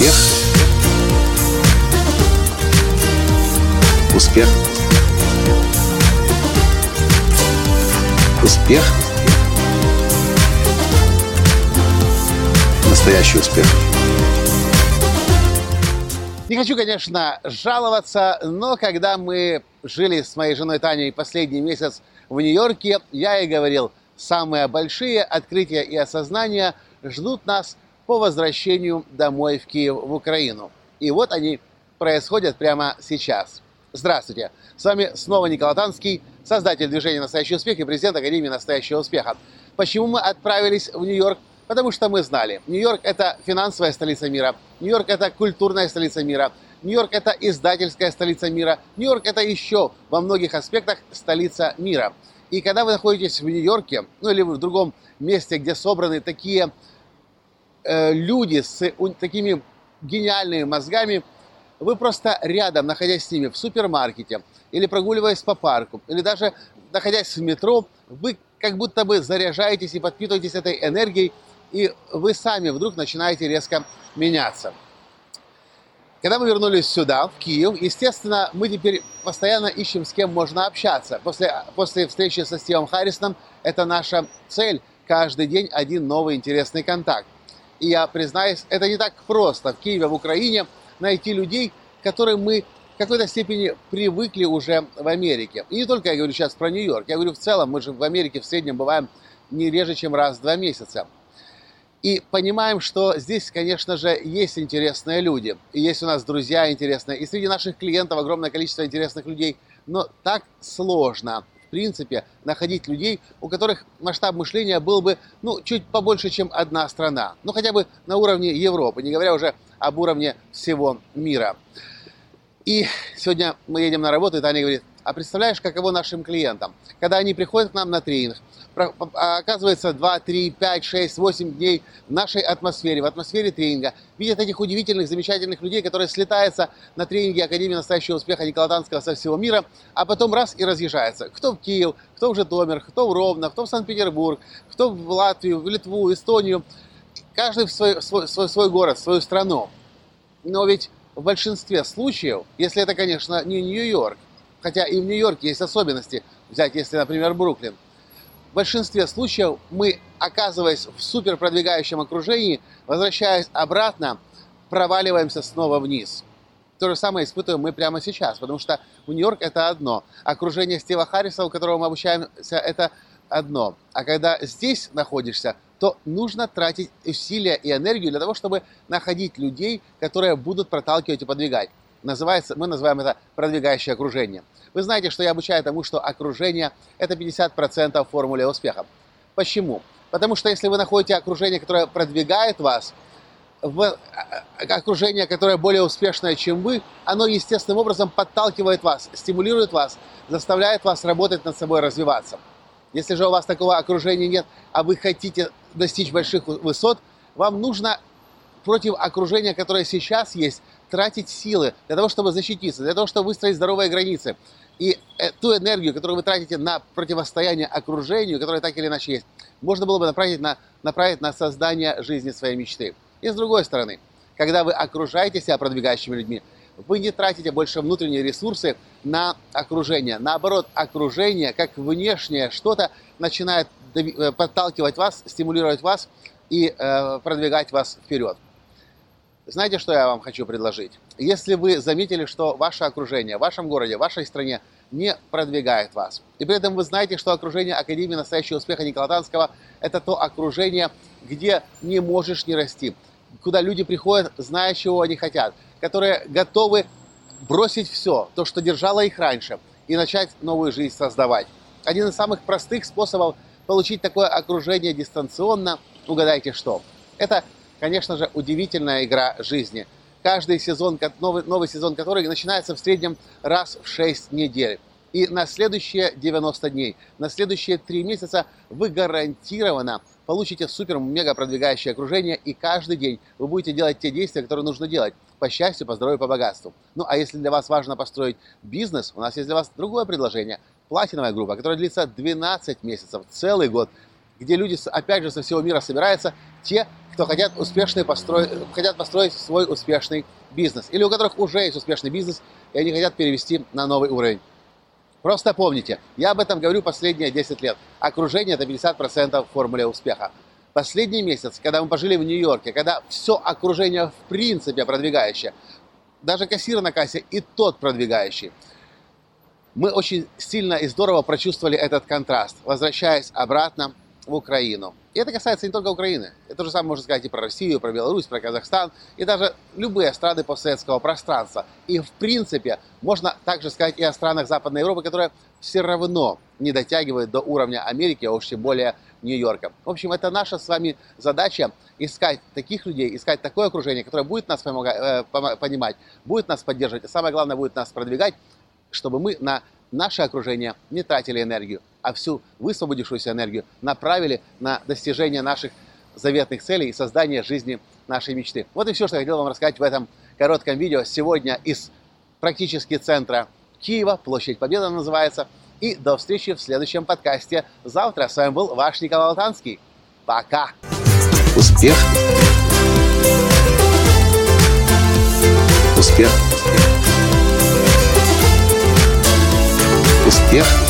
Успех. Успех. Успех. Настоящий успех. Не хочу, конечно, жаловаться, но когда мы жили с моей женой Таней последний месяц в Нью-Йорке, я ей говорил, самые большие открытия и осознания ждут нас по возвращению домой в Киев, в Украину. И вот они происходят прямо сейчас. Здравствуйте! С вами снова Николай Танский, создатель движения «Настоящий успех» и президент Академии «Настоящего успеха». Почему мы отправились в Нью-Йорк? Потому что мы знали, Нью-Йорк – это финансовая столица мира, Нью-Йорк – это культурная столица мира, Нью-Йорк – это издательская столица мира, Нью-Йорк – это еще во многих аспектах столица мира. И когда вы находитесь в Нью-Йорке, ну или в другом месте, где собраны такие э, люди с такими гениальными мозгами, вы просто рядом, находясь с ними в супермаркете, или прогуливаясь по парку, или даже находясь в метро, вы как будто бы заряжаетесь и подпитываетесь этой энергией, и вы сами вдруг начинаете резко меняться. Когда мы вернулись сюда, в Киев, естественно, мы теперь постоянно ищем, с кем можно общаться. После, после встречи со Стивом Харрисоном это наша цель. Каждый день один новый интересный контакт. И я признаюсь, это не так просто в Киеве, в Украине найти людей, которым мы в какой-то степени привыкли уже в Америке. И не только я говорю сейчас про Нью-Йорк, я говорю в целом, мы же в Америке в среднем бываем не реже, чем раз в два месяца. И понимаем, что здесь, конечно же, есть интересные люди. И есть у нас друзья интересные. И среди наших клиентов огромное количество интересных людей. Но так сложно, принципе, находить людей, у которых масштаб мышления был бы, ну, чуть побольше, чем одна страна. Ну, хотя бы на уровне Европы, не говоря уже об уровне всего мира. И сегодня мы едем на работу, и Таня говорит, а представляешь, каково нашим клиентам, когда они приходят к нам на тренинг, а, оказывается 2, 3, 5, 6, 8 дней в нашей атмосфере, в атмосфере тренинга, видят этих удивительных, замечательных людей, которые слетаются на тренинге Академии настоящего успеха Никола Танского со всего мира, а потом раз и разъезжаются. Кто в Киев, кто в Житомир, кто в Ровно, кто в Санкт-Петербург, кто в Латвию, в Литву, Эстонию. Каждый в свой, свой, свой, свой город, в свою страну. Но ведь в большинстве случаев, если это, конечно, не Нью-Йорк, хотя и в Нью-Йорке есть особенности, взять, если, например, Бруклин, в большинстве случаев мы, оказываясь в супер продвигающем окружении, возвращаясь обратно, проваливаемся снова вниз. То же самое испытываем мы прямо сейчас, потому что в Нью-Йорк это одно, окружение Стива Харриса, у которого мы обучаемся, это одно. А когда здесь находишься, то нужно тратить усилия и энергию для того, чтобы находить людей, которые будут проталкивать и подвигать. Называется, мы называем это продвигающее окружение. Вы знаете, что я обучаю тому, что окружение – это 50% формулы успеха. Почему? Потому что если вы находите окружение, которое продвигает вас, а, а, окружение, которое более успешное, чем вы, оно естественным образом подталкивает вас, стимулирует вас, заставляет вас работать над собой, развиваться. Если же у вас такого окружения нет, а вы хотите достичь больших высот, вам нужно против окружения, которое сейчас есть, тратить силы для того, чтобы защититься, для того, чтобы выстроить здоровые границы. И э, ту энергию, которую вы тратите на противостояние окружению, которое так или иначе есть, можно было бы направить на, направить на создание жизни своей мечты. И с другой стороны, когда вы окружаете себя продвигающими людьми, вы не тратите больше внутренние ресурсы на окружение. Наоборот, окружение, как внешнее что-то, начинает э, подталкивать вас, стимулировать вас и э, продвигать вас вперед. Знаете, что я вам хочу предложить? Если вы заметили, что ваше окружение в вашем городе, в вашей стране не продвигает вас, и при этом вы знаете, что окружение Академии настоящего успеха Никола Танского – это то окружение, где не можешь не расти, куда люди приходят, зная, чего они хотят, которые готовы бросить все, то, что держало их раньше, и начать новую жизнь создавать. Один из самых простых способов получить такое окружение дистанционно, угадайте что? Это конечно же, удивительная игра жизни. Каждый сезон, новый, новый сезон который начинается в среднем раз в 6 недель. И на следующие 90 дней, на следующие 3 месяца вы гарантированно получите супер-мега продвигающее окружение, и каждый день вы будете делать те действия, которые нужно делать по счастью, по здоровью, по богатству. Ну, а если для вас важно построить бизнес, у нас есть для вас другое предложение. Платиновая группа, которая длится 12 месяцев, целый год, где люди, опять же, со всего мира собираются, те, кто хотят, успешно построить, хотят построить свой успешный бизнес, или у которых уже есть успешный бизнес, и они хотят перевести на новый уровень. Просто помните, я об этом говорю последние 10 лет. Окружение – это 50% формулы успеха. Последний месяц, когда мы пожили в Нью-Йорке, когда все окружение в принципе продвигающее, даже кассир на кассе и тот продвигающий, мы очень сильно и здорово прочувствовали этот контраст, возвращаясь обратно в Украину. И это касается не только Украины. Это же самое можно сказать и про Россию, про Беларусь, про Казахстан, и даже любые страны постсоветского пространства. И в принципе можно также сказать и о странах Западной Европы, которые все равно не дотягивают до уровня Америки, а уж тем более Нью-Йорка. В общем, это наша с вами задача искать таких людей, искать такое окружение, которое будет нас помогать, э, понимать, будет нас поддерживать, а самое главное, будет нас продвигать, чтобы мы на наше окружение не тратили энергию, а всю высвободившуюся энергию направили на достижение наших заветных целей и создание жизни нашей мечты. Вот и все, что я хотел вам рассказать в этом коротком видео сегодня из практически центра Киева, площадь Победы называется. И до встречи в следующем подкасте завтра. С вами был ваш Николай Алтанский. Пока! Успех! Успех! Успех!